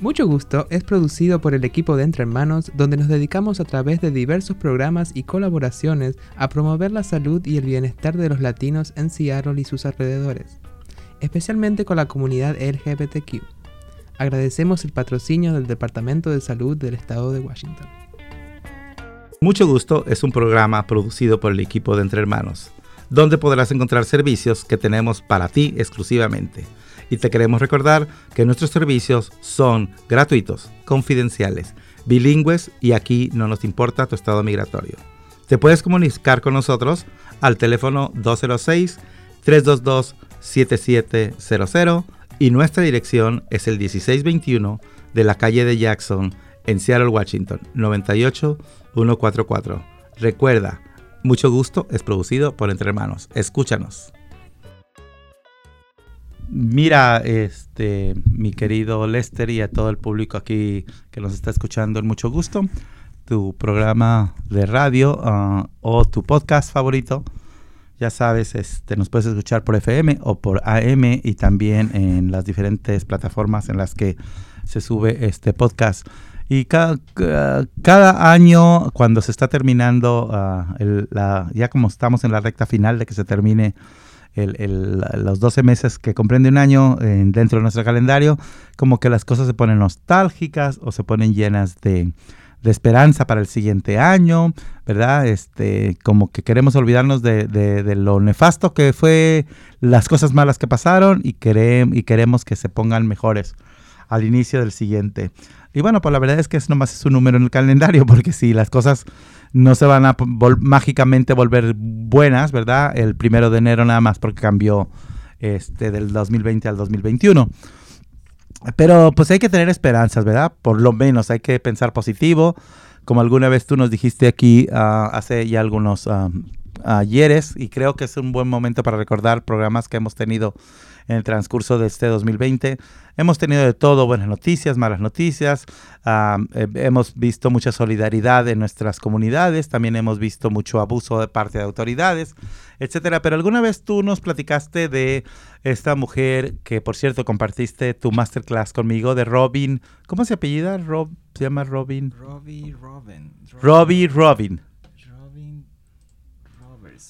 Mucho Gusto es producido por el equipo de Entre Hermanos, donde nos dedicamos a través de diversos programas y colaboraciones a promover la salud y el bienestar de los latinos en Seattle y sus alrededores, especialmente con la comunidad LGBTQ. Agradecemos el patrocinio del Departamento de Salud del Estado de Washington. Mucho Gusto es un programa producido por el equipo de Entre Hermanos, donde podrás encontrar servicios que tenemos para ti exclusivamente y te queremos recordar que nuestros servicios son gratuitos, confidenciales, bilingües y aquí no nos importa tu estado migratorio. Te puedes comunicar con nosotros al teléfono 206-322-7700 y nuestra dirección es el 1621 de la calle de Jackson en Seattle, Washington, 98144. Recuerda, mucho gusto es producido por Entre Hermanos. Escúchanos. Mira, este, mi querido Lester y a todo el público aquí que nos está escuchando, en mucho gusto, tu programa de radio ah, o tu podcast favorito, ya sabes, este, nos puedes escuchar por FM o por AM y también en las diferentes plataformas en las que se sube este podcast. Y cada, año, cuando se está terminando, ah, ya como estamos en la recta final de que se termine el, los 12 meses que comprende un año dentro de nuestro calendario, como que las cosas se ponen nostálgicas o se ponen llenas de, esperanza para el siguiente año, ¿verdad? Este, como que queremos olvidarnos de, lo nefasto que fue las cosas malas que pasaron y, y queremos que se pongan mejores al inicio del siguiente. Y bueno, pues la verdad es que es nomás es un número en el calendario, porque si las cosas no se van a mágicamente volver buenas, ¿verdad? El primero de enero nada más porque cambió este del 2020 al 2021. Pero pues hay que tener esperanzas, ¿verdad? Por lo menos hay que pensar positivo. Como alguna vez tú nos dijiste aquí ah, hace ya algunos uh, ayeres, y creo que es un buen momento para recordar programas que hemos tenido en el transcurso de este 2020. Hemos tenido de todo, buenas noticias, malas noticias, eh, hemos visto mucha solidaridad en nuestras comunidades, también hemos visto mucho abuso de parte de autoridades, etcétera. Pero alguna vez tú nos platicaste de esta mujer que, por cierto, compartiste tu masterclass conmigo de Robin, ¿cómo se apellida? Rob, se llama Robin. Robbie Robin. Robbie Robin.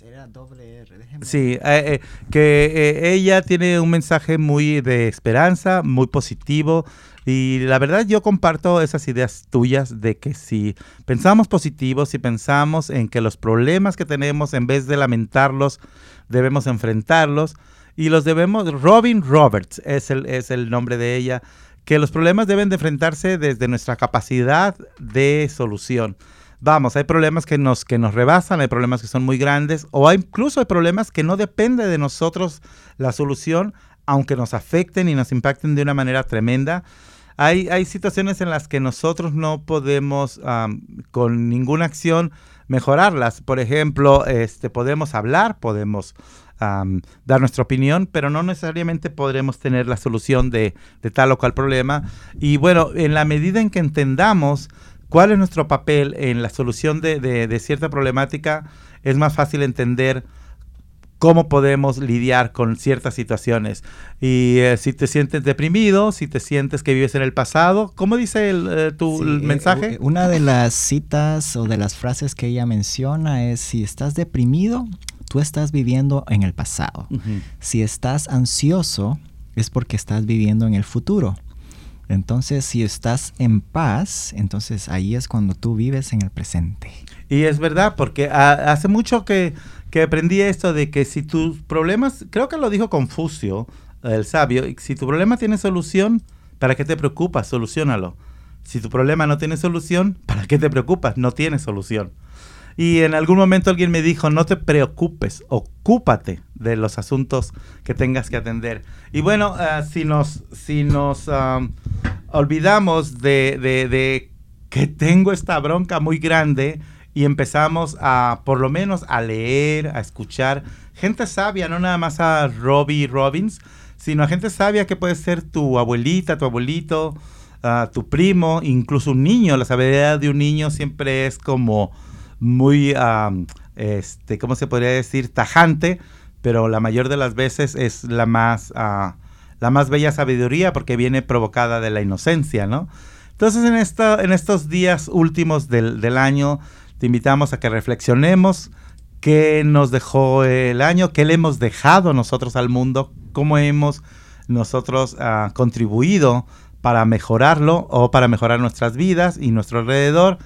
Era doble R. Sí, eh, eh, que eh, ella tiene un mensaje muy de esperanza, muy positivo. Y la verdad yo comparto esas ideas tuyas de que si pensamos positivos, si pensamos en que los problemas que tenemos, en vez de lamentarlos, debemos enfrentarlos. Y los debemos, Robin Roberts es el, es el nombre de ella, que los problemas deben de enfrentarse desde nuestra capacidad de solución vamos, hay problemas que nos, que nos rebasan, hay problemas que son muy grandes, o hay, incluso hay problemas que no depende de nosotros la solución, aunque nos afecten y nos impacten de una manera tremenda. Hay, hay situaciones en las que nosotros no podemos con ninguna acción mejorarlas. Por ejemplo, este, podemos hablar, podemos dar nuestra opinión, pero no necesariamente podremos tener la solución de, de, tal o cual problema. Y bueno, en la medida en que entendamos cuál es nuestro papel en la solución de, cierta problemática, es más fácil entender cómo podemos lidiar con ciertas situaciones. Y eh, si te sientes deprimido, si te sientes que vives en el pasado, ¿cómo dice el, eh, tu eh, mensaje? una de las citas o de las frases que ella menciona es, si estás deprimido, tú estás viviendo en el pasado. Si estás ansioso, es porque estás viviendo en el futuro. Entonces, si estás en paz, entonces ahí es cuando tú vives en el presente. Y es verdad, porque hace mucho que, aprendí esto de que si tus problemas, creo que lo dijo Confucio, el sabio, si tu problema tiene solución, ¿para qué te preocupas? Solucionalo. Si tu problema no tiene solución, ¿para qué te preocupas? No tiene solución. Y en algún momento alguien me dijo, no te preocupes, ocúpate de los asuntos que tengas que atender. Y bueno, ah, si nos, si nos olvidamos de, de, que tengo esta bronca muy grande y empezamos a, por lo menos, a leer, a escuchar gente sabia, no nada más a Robbie Robbins, sino a gente sabia que puede ser tu abuelita, tu abuelito, uh, tu primo, incluso un niño. La sabiduría de un niño siempre es como muy, este, ¿cómo se podría decir? Tajante, pero la mayor de las veces es la más, ah, la más bella sabiduría porque viene provocada de la inocencia, ¿no? Entonces en, esta, en estos días últimos del, del año te invitamos a que reflexionemos qué nos dejó el año, qué le hemos dejado nosotros al mundo, cómo hemos nosotros uh, contribuido para mejorarlo o para mejorar nuestras vidas y nuestro alrededor.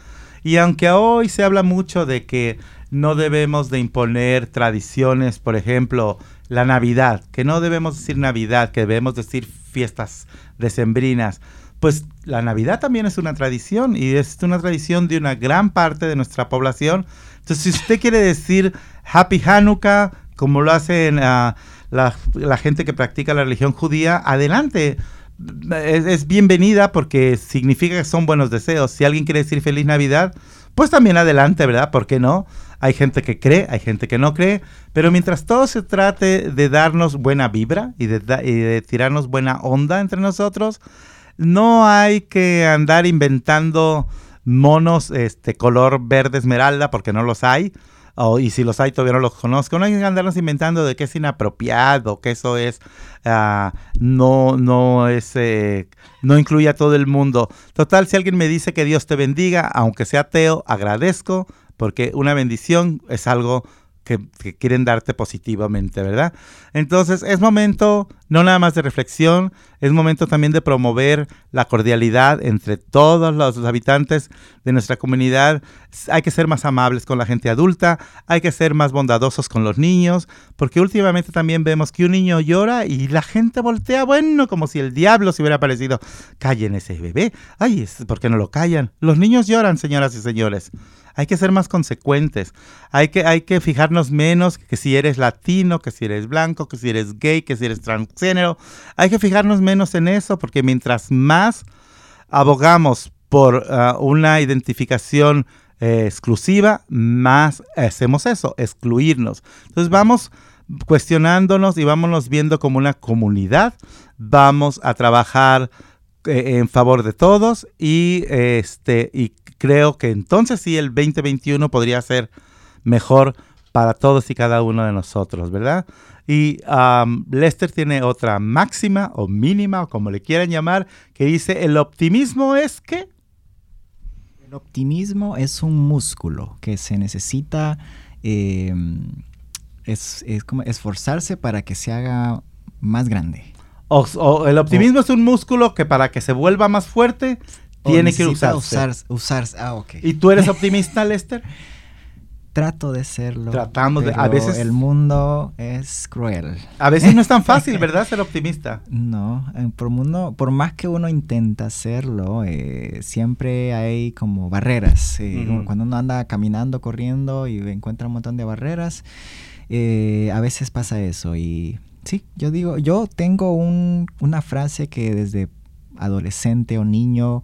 Y aunque hoy se habla mucho de que no debemos de imponer tradiciones, por ejemplo, la Navidad, que no debemos decir Navidad, que debemos decir fiestas decembrinas, pues la Navidad también es una tradición y es una tradición de una gran parte de nuestra población. Entonces, si usted quiere decir Happy Hanukkah, como lo hacen uh, la, la, gente que practica la religión judía, adelante. Es, bienvenida porque significa que son buenos deseos. Si alguien quiere decir feliz Navidad, pues también adelante, ¿verdad? ¿Por qué no? Hay gente que cree, hay gente que no cree, pero mientras todo se trate de darnos buena vibra y de, tirarnos buena onda entre nosotros, no hay que andar inventando monos este color verde esmeralda porque no los hay y si los hay todavía no los conozco. No hay que andarnos inventando de que es inapropiado, que eso es, uh, no, no es, eh, no incluye a todo el mundo. Total, si alguien me dice que Dios te bendiga, aunque sea ateo, agradezco, porque una bendición es algo que, que, quieren darte positivamente, ¿verdad? Entonces es momento no nada más de reflexión, es momento también de promover la cordialidad entre todos los habitantes de nuestra comunidad. Hay que ser más amables con la gente adulta, hay que ser más bondadosos con los niños, porque últimamente también vemos que un niño llora y la gente voltea, bueno, como si el diablo se hubiera aparecido. Callen ese bebé. Ay, ¿por qué no lo callan? Los niños lloran, señoras y señores. Hay que ser más consecuentes. Hay que, hay que fijarnos menos que si eres latino, que si eres blanco, que si eres gay, que si eres transgénero. Hay que fijarnos menos en eso porque mientras más abogamos por uh, una identificación eh, exclusiva, más hacemos eso, excluirnos. Entonces vamos cuestionándonos y vámonos viendo como una comunidad. Vamos a trabajar eh, en favor de todos y, este, y creo que entonces sí el 2021 podría ser mejor para todos y cada uno de nosotros, ¿verdad? Y um, Lester tiene otra máxima o mínima o como le quieran llamar, que dice, el optimismo es que... El optimismo es un músculo que se necesita eh, es, es como esforzarse para que se haga más grande. O, o el optimismo o, es un músculo que para que se vuelva más fuerte tiene que usarse. Usar, usarse. Ah, ok. ¿Y tú eres optimista, Lester? Trato de serlo. Tratamos de. A veces. El mundo es cruel. A veces no es tan fácil, ¿verdad? Ser optimista. No. Por, mundo, por más que uno intenta hacerlo, eh, siempre hay como barreras. Eh, uh -huh. Cuando uno anda caminando, corriendo y encuentra un montón de barreras, eh, a veces pasa eso. Y sí, yo digo, yo tengo un, una frase que desde adolescente o niño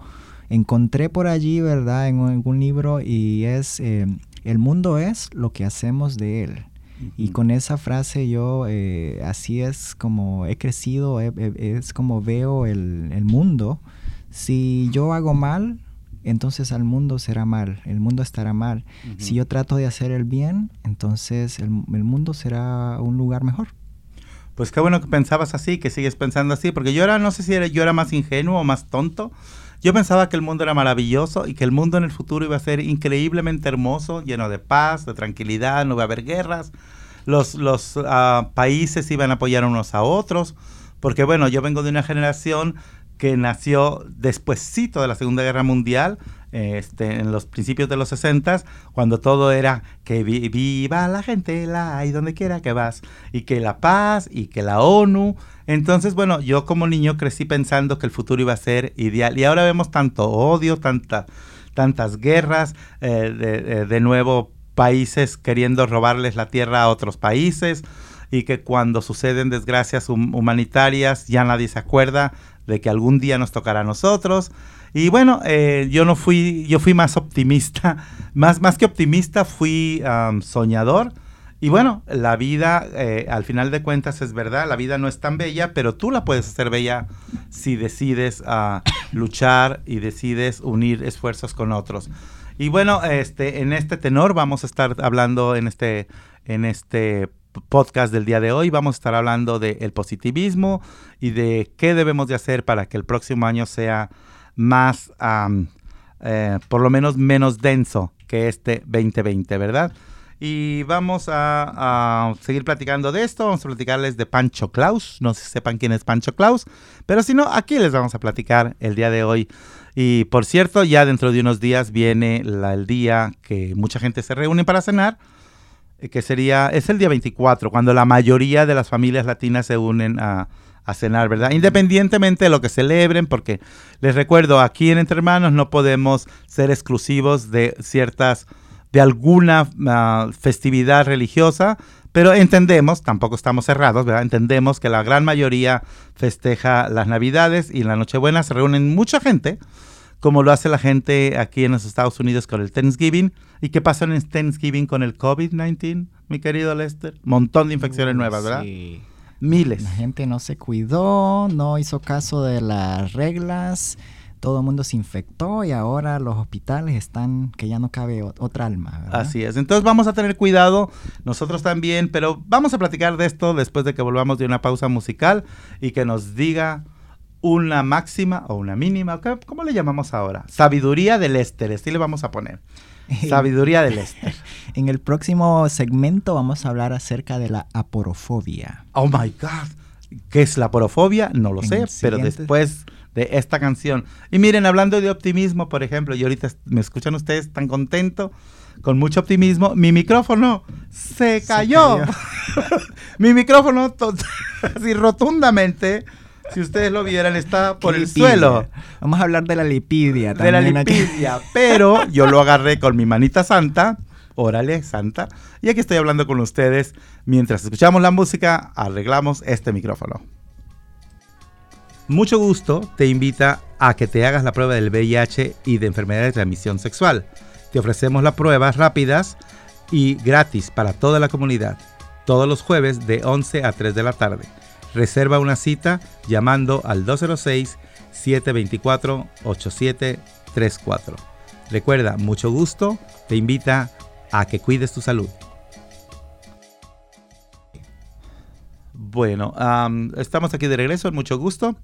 encontré por allí, ¿verdad? En algún libro y es, eh, el mundo es lo que hacemos de él. Uh -huh. Y con esa frase yo, eh, así es como he crecido, es como veo el, el, mundo. Si yo hago mal, entonces al mundo será mal, el mundo estará mal. Uh -huh. Si yo trato de hacer el bien, entonces el, el mundo será un lugar mejor. Pues qué bueno que pensabas así, que sigues pensando así, porque yo era, no sé si era, yo era más ingenuo o más tonto, yo pensaba que el mundo era maravilloso y que el mundo en el futuro iba a ser increíblemente hermoso, lleno de paz, de tranquilidad, no iba a haber guerras, los, los uh, países iban a apoyar unos a otros, porque bueno, yo vengo de una generación que nació despuesito de la Segunda Guerra Mundial, este, en los principios de los 60, cuando todo era que vi viva la gente, la y donde quiera que vas, y que la paz, y que la ONU, entonces, bueno, yo como niño crecí pensando que el futuro iba a ser ideal y ahora vemos tanto odio, tanta, tantas guerras, eh, de, de, nuevo países queriendo robarles la tierra a otros países y que cuando suceden desgracias humanitarias ya nadie se acuerda de que algún día nos tocará a nosotros. Y bueno, eh, yo no fui, yo fui más optimista, más, más que optimista, fui um, soñador y bueno, la vida, eh, al final de cuentas, es verdad, la vida no es tan bella, pero tú la puedes hacer bella si decides uh, luchar y decides unir esfuerzos con otros. Y bueno, este, en este tenor vamos a estar hablando en este, en este podcast del día de hoy. Vamos a estar hablando del positivismo y de qué debemos de hacer para que el próximo año sea más, eh, por lo menos menos denso que este 2020, ¿verdad? Y vamos a, seguir platicando de esto. Vamos a platicarles de Pancho Claus. No sé si sepan quién es Pancho Claus. Pero si no, aquí les vamos a platicar el día de hoy. Y por cierto, ya dentro de unos días viene el día que mucha gente se reúne para cenar. Eh, que sería, es el día 24, cuando la mayoría de las familias latinas se unen a, a cenar, ¿verdad? Independientemente de lo que celebren, porque les recuerdo, aquí en Entre Hermanos no podemos ser exclusivos de ciertas de alguna ah, festividad religiosa, pero entendemos, tampoco estamos cerrados, ¿verdad? Entendemos que la gran mayoría festeja las Navidades y en la Nochebuena se reúnen mucha gente, como lo hace la gente aquí en los Estados Unidos con el Thanksgiving. ¿Y qué pasó en el Thanksgiving con el COVID-19, mi querido Lester? Montón de infecciones nuevas, ¿verdad? Sí. Miles. La gente no se cuidó, no hizo caso de las reglas todo el mundo se infectó y ahora los hospitales están que ya no cabe otra alma. Así es. Entonces vamos a tener cuidado, nosotros también, pero vamos a platicar de esto después de que volvamos de una pausa musical y que nos diga una máxima o una mínima, ¿cómo le llamamos ahora? Sabiduría del Éster, así le vamos a poner. Sabiduría del Éster. en el próximo segmento vamos a hablar acerca de la aporofobia. Oh my God. ¿Qué es la aporofobia? No lo sé, pero después de esta canción. Y miren, hablando de optimismo, por ejemplo, y ahorita me escuchan ustedes tan contento, con mucho optimismo, mi micrófono se cayó. mi micrófono así rotundamente, si ustedes lo vieran, está por el suelo. Vamos a hablar de la lipidia De la lipidia, pero yo lo agarré con mi manita santa. Órale, santa. Y aquí estoy hablando con ustedes. Mientras escuchamos la música, arreglamos este micrófono. Mucho Gusto te invita a que te hagas la prueba del VIH y de enfermedad de transmisión sexual. Te ofrecemos las pruebas rápidas y gratis para toda la comunidad, todos los jueves de 11 a 3 de la tarde. Reserva una cita llamando al 206-724-8734. Recuerda, mucho gusto te invita a que cuides tu salud. Bueno, estamos aquí de regreso, mucho gusto.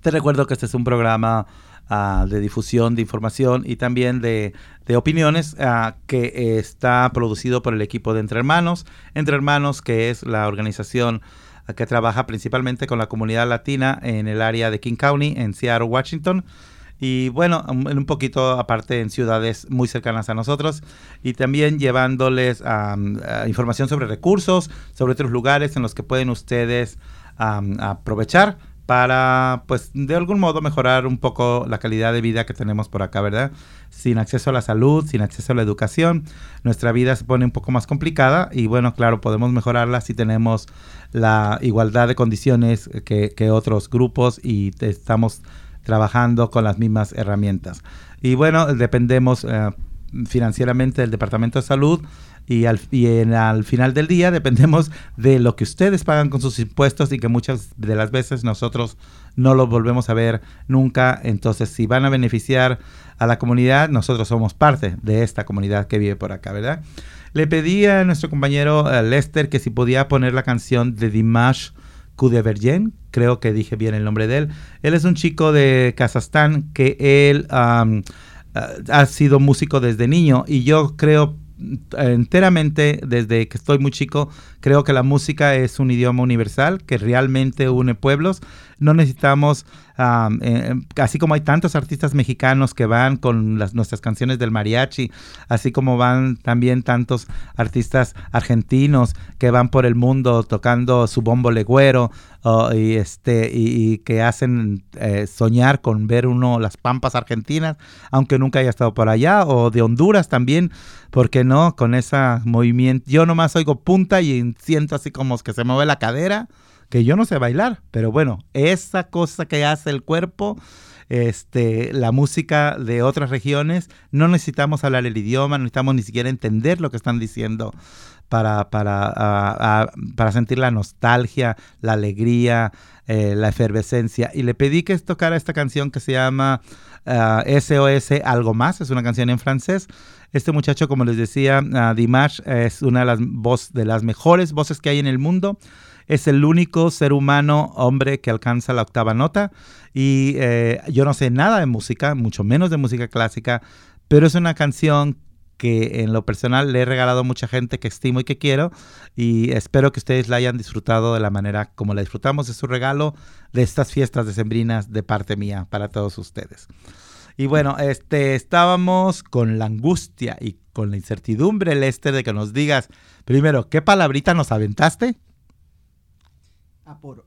Te recuerdo que este es un programa ah, de difusión de información y también de, opiniones ah, que está producido por el equipo de Entre Hermanos. Entre Hermanos, que es la organización que trabaja principalmente con la comunidad latina en el área de King County, en Seattle, Washington. Y bueno, un poquito aparte en ciudades muy cercanas a nosotros y también llevándoles información sobre recursos, sobre otros lugares en los que pueden ustedes aprovechar para, pues, de algún modo mejorar un poco la calidad de vida que tenemos por acá, ¿verdad? Sin acceso a la salud, sin acceso a la educación, nuestra vida se pone un poco más complicada y bueno, claro, podemos mejorarla si tenemos la igualdad de condiciones que, otros grupos y estamos trabajando con las mismas herramientas. Y bueno, dependemos eh, financieramente del Departamento de Salud y, al, en, al final del día dependemos de lo que ustedes pagan con sus impuestos y que muchas de las veces nosotros no lo volvemos a ver nunca. Entonces, si van a beneficiar a la comunidad, nosotros somos parte de esta comunidad que vive por acá, ¿verdad? Le pedí a nuestro compañero eh, Lester que si podía poner la canción de Dimash Kudevergen, creo que dije bien el nombre de él. Él es un chico de Kazajstán que él ha sido músico desde niño y yo creo enteramente desde que estoy muy chico, creo que la música es un idioma universal que realmente une pueblos. No necesitamos, eh, así como hay tantos artistas mexicanos que van con las, nuestras canciones del mariachi, así como van también tantos artistas argentinos que van por el mundo tocando su bombo legüero y, este, y, que hacen eh, soñar con ver uno las pampas argentinas, aunque nunca haya estado por allá, o de Honduras también, porque no? Con ese movimiento, yo nomás oigo punta y siento así como que se mueve la cadera, que yo no sé bailar, pero bueno, esa cosa que hace el cuerpo este, la música de otras regiones. No necesitamos hablar el idioma, no necesitamos ni siquiera entender lo que están diciendo para, para, para sentir la nostalgia, la alegría, eh, la efervescencia. Y le pedí que tocara esta canción que se llama SOS ah, Algo Más, es una canción en francés. Este muchacho, como les decía, uh, Dimash es una de las, de las mejores voces que hay en el mundo. Es el único ser humano, hombre, que alcanza la octava nota. Y eh, yo no sé nada de música, mucho menos de música clásica, pero es una canción que en lo personal le he regalado a mucha gente que estimo y que quiero y espero que ustedes la hayan disfrutado de la manera como la disfrutamos. Es su regalo de estas fiestas decembrinas de parte mía para todos ustedes. Y bueno, este, estábamos con la angustia y con la incertidumbre, Lester, de que nos digas primero, ¿qué palabrita nos aventaste?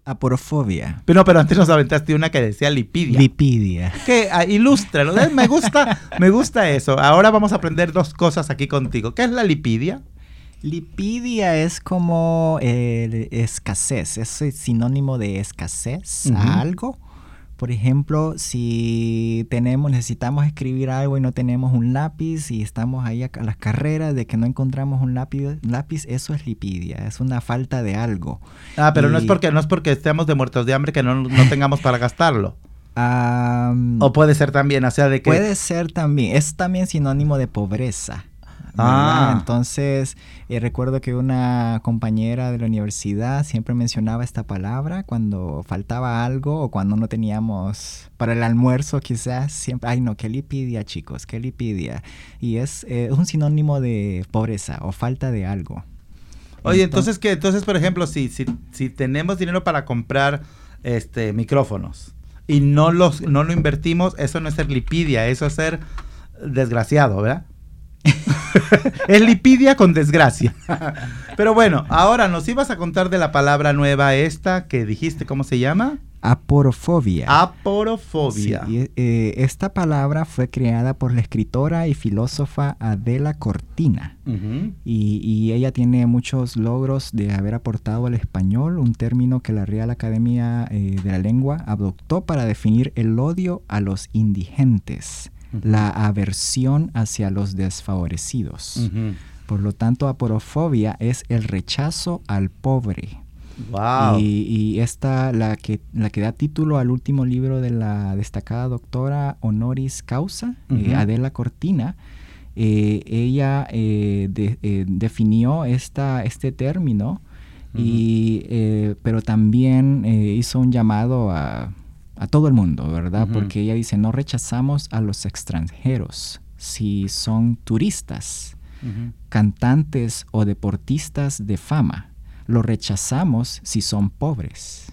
Aporofobia. Pero no, pero antes nos aventaste una que decía lipidia. Lipidia. Que ah, ilústralo. Me gusta, me gusta eso. Ahora vamos a aprender dos cosas aquí contigo. ¿Qué es la lipidia? Lipidia es como escasez, es sinónimo de escasez a algo por ejemplo, si tenemos, necesitamos escribir algo y no tenemos un lápiz y estamos ahí a las carreras de que no encontramos un lápiz, lápiz eso es lipidia, es una falta de algo. Ah, pero no es porque no es porque estemos de muertos de hambre que no, tengamos para gastarlo. o puede ser también, o sea, de que... Puede ser también, es también sinónimo de pobreza. Ah. Entonces, eh, recuerdo que una compañera de la universidad siempre mencionaba esta palabra cuando faltaba algo o cuando no teníamos para el almuerzo quizás, siempre, ay no, qué lipidia chicos, qué lipidia. Y es, eh, un sinónimo de pobreza o falta de algo. Oye, entonces, que entonces por ejemplo, si, si, si tenemos dinero para comprar este micrófonos y no los no lo invertimos, eso no es ser lipidia, eso es ser desgraciado, ¿verdad? es lipidia con desgracia. Pero bueno, ahora nos ibas a contar de la palabra nueva esta que dijiste, ¿cómo se llama? Aporofobia. Aporofobia. Eh, esta palabra fue creada por la escritora y filósofa Adela Cortina. y, ella tiene muchos logros de haber aportado al español un término que la Real Academia eh, de la Lengua adoptó para definir el odio a los indigentes la aversión hacia los desfavorecidos. Por lo tanto, aporofobia es el rechazo al pobre. Y, esta, la que, la que da título al último libro de la destacada doctora honoris causa, eh, Adela Cortina, eh, ella eh, definió esta, este término, y, pero también hizo un llamado a a todo el mundo, ¿verdad? Porque ella dice, no rechazamos a los extranjeros si son turistas, cantantes o deportistas de fama. Lo rechazamos si son pobres.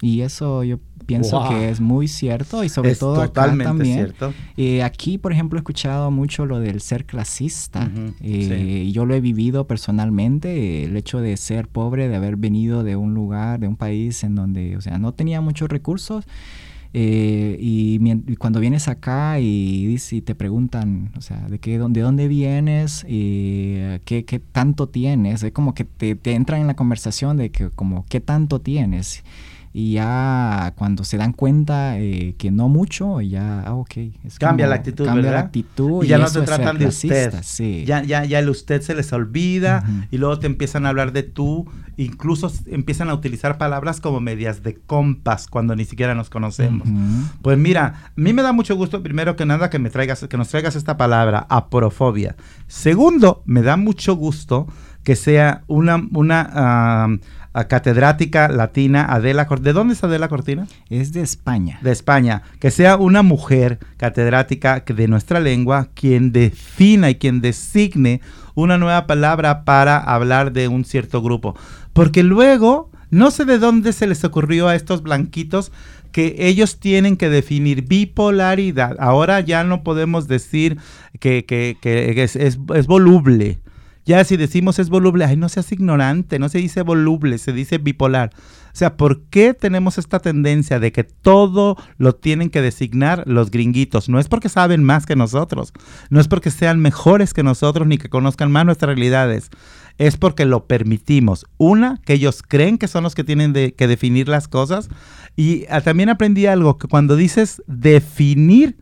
Y eso yo pienso que es muy cierto y sobre todo acá también. Cierto. Eh, aquí, por ejemplo, he escuchado mucho lo del ser clasista. Eh, yo lo he vivido personalmente, el hecho de ser pobre, de haber venido de un lugar, de un país en donde, o sea, no tenía muchos recursos. Eh, y, cuando vienes acá y, y, te preguntan, o sea, de qué, de dónde vienes y qué, qué tanto tienes, es como que te, te entran en la conversación de que como qué tanto tienes y ya cuando se dan cuenta eh, que no mucho, ya, ah, ok. cambia la actitud, cambia la actitud. Y, ya no te tratan de usted. Ya, ya, ya el usted se les olvida y luego te empiezan a hablar de tú. Incluso empiezan a utilizar palabras como medias de compas cuando ni siquiera nos conocemos. Pues mira, a mí me da mucho gusto, primero que nada, que, me traigas, que nos traigas esta palabra, aporofobia. Segundo, me da mucho gusto que sea una, una catedrática latina, Adela Cortina. ¿De dónde es Adela Cortina? Es de España. De España. Que sea una mujer catedrática de nuestra lengua quien defina y quien designe una nueva palabra para hablar de un cierto grupo. Porque luego, no sé de dónde se les ocurrió a estos blanquitos que ellos tienen que definir bipolaridad. Ahora ya no podemos decir que, es voluble ya si decimos es voluble, ay, no seas ignorante, no se dice voluble, se dice bipolar. O sea, ¿por qué tenemos esta tendencia de que todo lo tienen que designar los gringuitos? No es porque saben más que nosotros, no es porque sean mejores que nosotros ni que conozcan más nuestras realidades es porque lo permitimos. Una, que ellos creen que son los que tienen que definir las cosas. Y ah, también aprendí algo, que cuando dices definir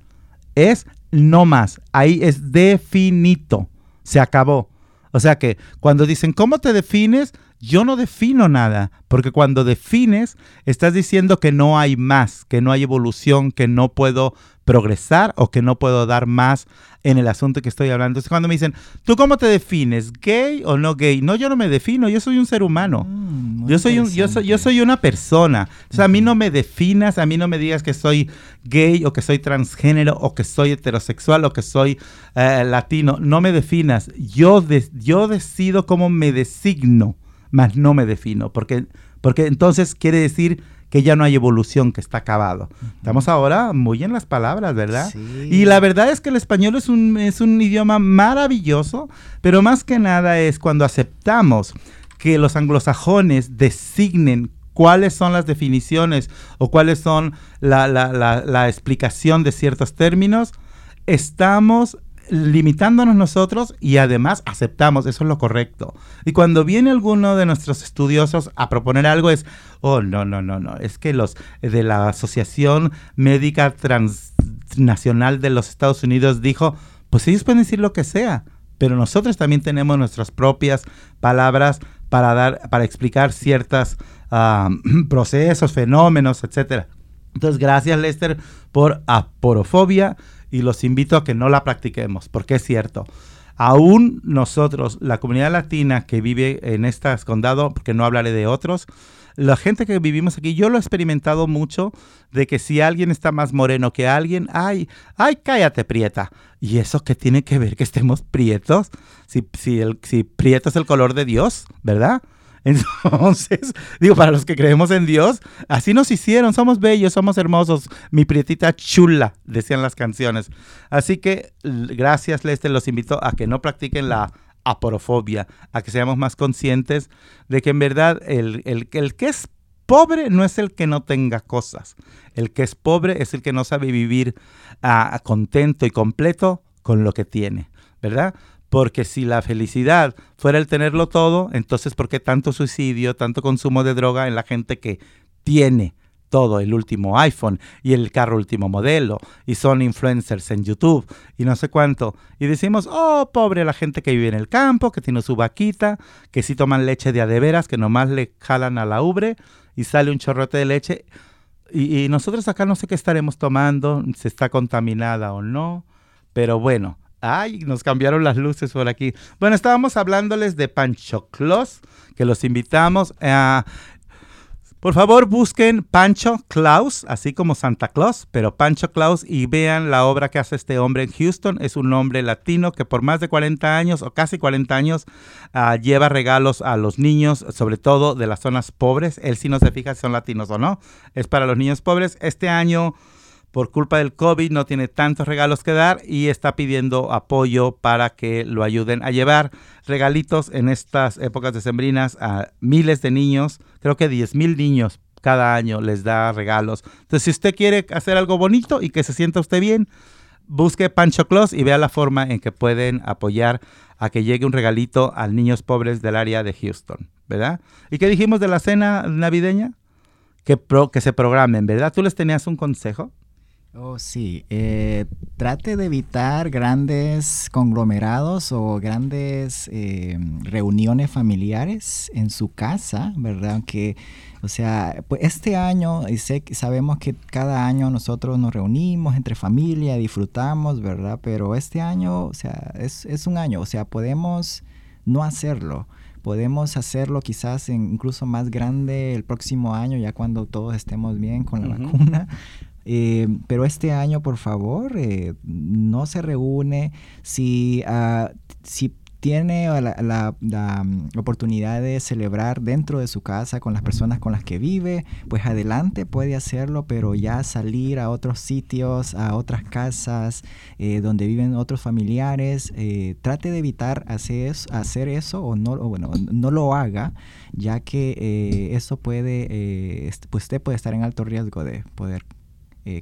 es no más. Ahí es definito. Se acabó. O sea que cuando dicen, ¿cómo te defines? Yo no defino nada, porque cuando defines, estás diciendo que no hay más, que no hay evolución, que no puedo progresar o que no puedo dar más en el asunto que estoy hablando. Entonces cuando me dicen, ¿tú cómo te defines? ¿Gay o no gay? No, yo no me defino, yo soy un ser humano. Mm, yo, soy un, yo, soy, yo soy una persona. O sea, a mí no me definas, a mí no me digas que soy gay o que soy transgénero o que soy heterosexual o que soy eh, latino. No me definas. Yo, yo decido cómo me designo más no me defino, porque, porque entonces quiere decir que ya no hay evolución, que está acabado. Estamos ahora muy en las palabras, ¿verdad? Y la verdad es que el español es un, es un idioma maravilloso, pero más que nada es cuando aceptamos que los anglosajones designen cuáles son las definiciones o cuáles son la, la, la, la explicación de ciertos términos, estamos limitándonos nosotros y además aceptamos, eso es lo correcto. Y cuando viene alguno de nuestros estudiosos a proponer algo es, oh, no, no, no, no, es que los de la Asociación Médica Transnacional de los Estados Unidos dijo, pues ellos pueden decir lo que sea, pero nosotros también tenemos nuestras propias palabras para dar, para explicar ciertos ah, procesos, fenómenos, etcétera. Entonces, gracias Lester por aporofobia y los invito a que no la practiquemos, porque es cierto. Aún nosotros, la comunidad latina que vive en este condado, porque no hablaré de otros, la gente que vivimos aquí, yo lo he experimentado mucho, de que si alguien está más moreno que alguien, ay, ay, cállate, prieta. ¿Y eso qué tiene que ver que estemos prietos? Si, si, el, si prieto es el color de Dios, ¿verdad? Entonces, digo, para los que creemos en Dios, así nos hicieron, somos bellos, somos hermosos, mi prietita chula, decían las canciones. Así que gracias, Lester, los invito a que no practiquen la aporofobia, a que seamos más conscientes de que en verdad el, el, el que es pobre no es el que no tenga cosas, el que es pobre es el que no sabe vivir uh, contento y completo con lo que tiene, ¿verdad? Porque si la felicidad fuera el tenerlo todo, entonces ¿por qué tanto suicidio, tanto consumo de droga en la gente que tiene todo, el último iPhone y el carro último modelo, y son influencers en YouTube y no sé cuánto? Y decimos, oh, pobre la gente que vive en el campo, que tiene su vaquita, que sí toman leche de adeveras, que nomás le jalan a la ubre y sale un chorrote de leche. Y, y nosotros acá no sé qué estaremos tomando, si está contaminada o no, pero bueno, Ay, nos cambiaron las luces por aquí. Bueno, estábamos hablándoles de Pancho Claus, que los invitamos a... Por favor, busquen Pancho Claus, así como Santa Claus, pero Pancho Claus y vean la obra que hace este hombre en Houston. Es un hombre latino que por más de 40 años o casi 40 años uh, lleva regalos a los niños, sobre todo de las zonas pobres. Él sí no se fija si son latinos o no. Es para los niños pobres. Este año por culpa del COVID no tiene tantos regalos que dar y está pidiendo apoyo para que lo ayuden a llevar regalitos en estas épocas decembrinas a miles de niños, creo que 10 mil niños cada año les da regalos. Entonces, si usted quiere hacer algo bonito y que se sienta usted bien, busque Pancho Claus y vea la forma en que pueden apoyar a que llegue un regalito a niños pobres del área de Houston, ¿verdad? ¿Y qué dijimos de la cena navideña? Que, que se programen, ¿verdad? ¿Tú les tenías un consejo? Oh, sí. Eh, trate de evitar grandes conglomerados o grandes eh, reuniones familiares en su casa, ¿verdad? Aunque, o sea, pues este año, y sé, sabemos que cada año nosotros nos reunimos entre familia, disfrutamos, ¿verdad? Pero este año, o sea, es, es un año, o sea, podemos no hacerlo podemos hacerlo quizás incluso más grande el próximo año, ya cuando todos estemos bien con la vacuna, eh, pero este año, por favor, eh, no se reúne. Si, ah, si tiene la, mm, oportunidad de celebrar dentro de su casa con las personas con las que vive, pues adelante puede hacerlo, pero ya salir a otros sitios, a otras casas eh, donde viven otros familiares, eh, trate de evitar hacer eso, hacer eso o no, bueno, no lo haga, ya que eh, eso puede, pues usted puede estar en alto riesgo de poder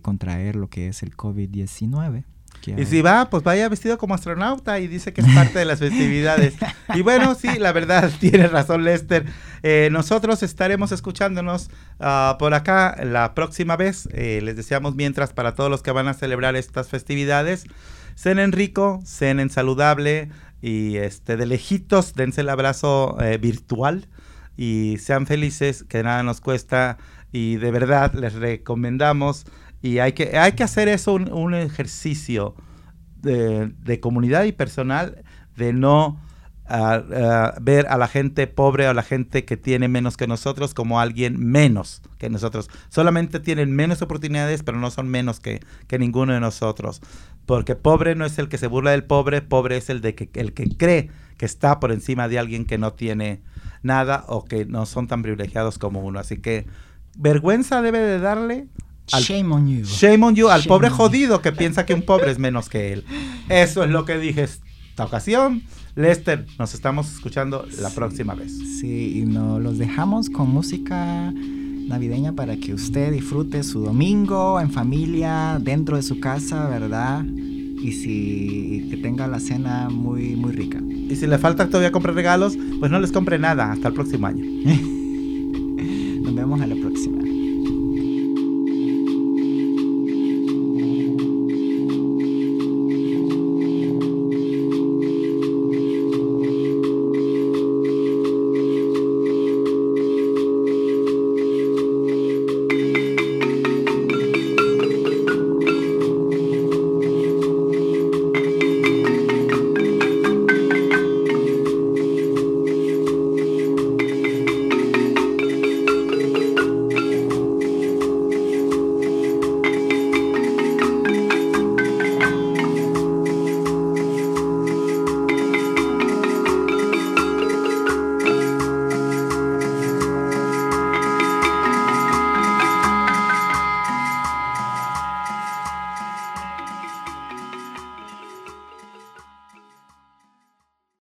contraer lo que es el COVID-19. Y si va, pues vaya vestido como astronauta y dice que es parte de las festividades. y bueno, sí, la verdad, tiene razón Lester. Eh, nosotros estaremos escuchándonos ah, por acá la próxima vez. Eh, les deseamos mientras para todos los que van a celebrar estas festividades. Cenen rico, cenen saludable y este, de lejitos dense el abrazo eh, virtual y sean felices, que nada nos cuesta y de verdad les recomendamos y hay que, hay que hacer eso un, ejercicio de, comunidad y personal, de no ver a la gente pobre o a la gente que tiene menos que nosotros como alguien menos que nosotros. Solamente tienen menos oportunidades, pero no son menos que, que ninguno de nosotros. Porque pobre no es el que se burla del pobre, pobre es el, de que, el que cree que está por encima de alguien que no tiene nada o que no son tan privilegiados como uno. Así que vergüenza debe de darle shame on you. Shame on you, al pobre jodido que piensa que un pobre es menos que él. Eso es lo que dije esta ocasión. Lester, nos estamos escuchando la próxima vez. Sí, y nos los dejamos con música navideña para que usted disfrute su domingo en familia, dentro de su casa, ¿verdad? Y si que tenga la cena muy muy rica. Y si le falta todavía comprar regalos, pues no les compre nada hasta el próximo año. Nos vemos a la próxima.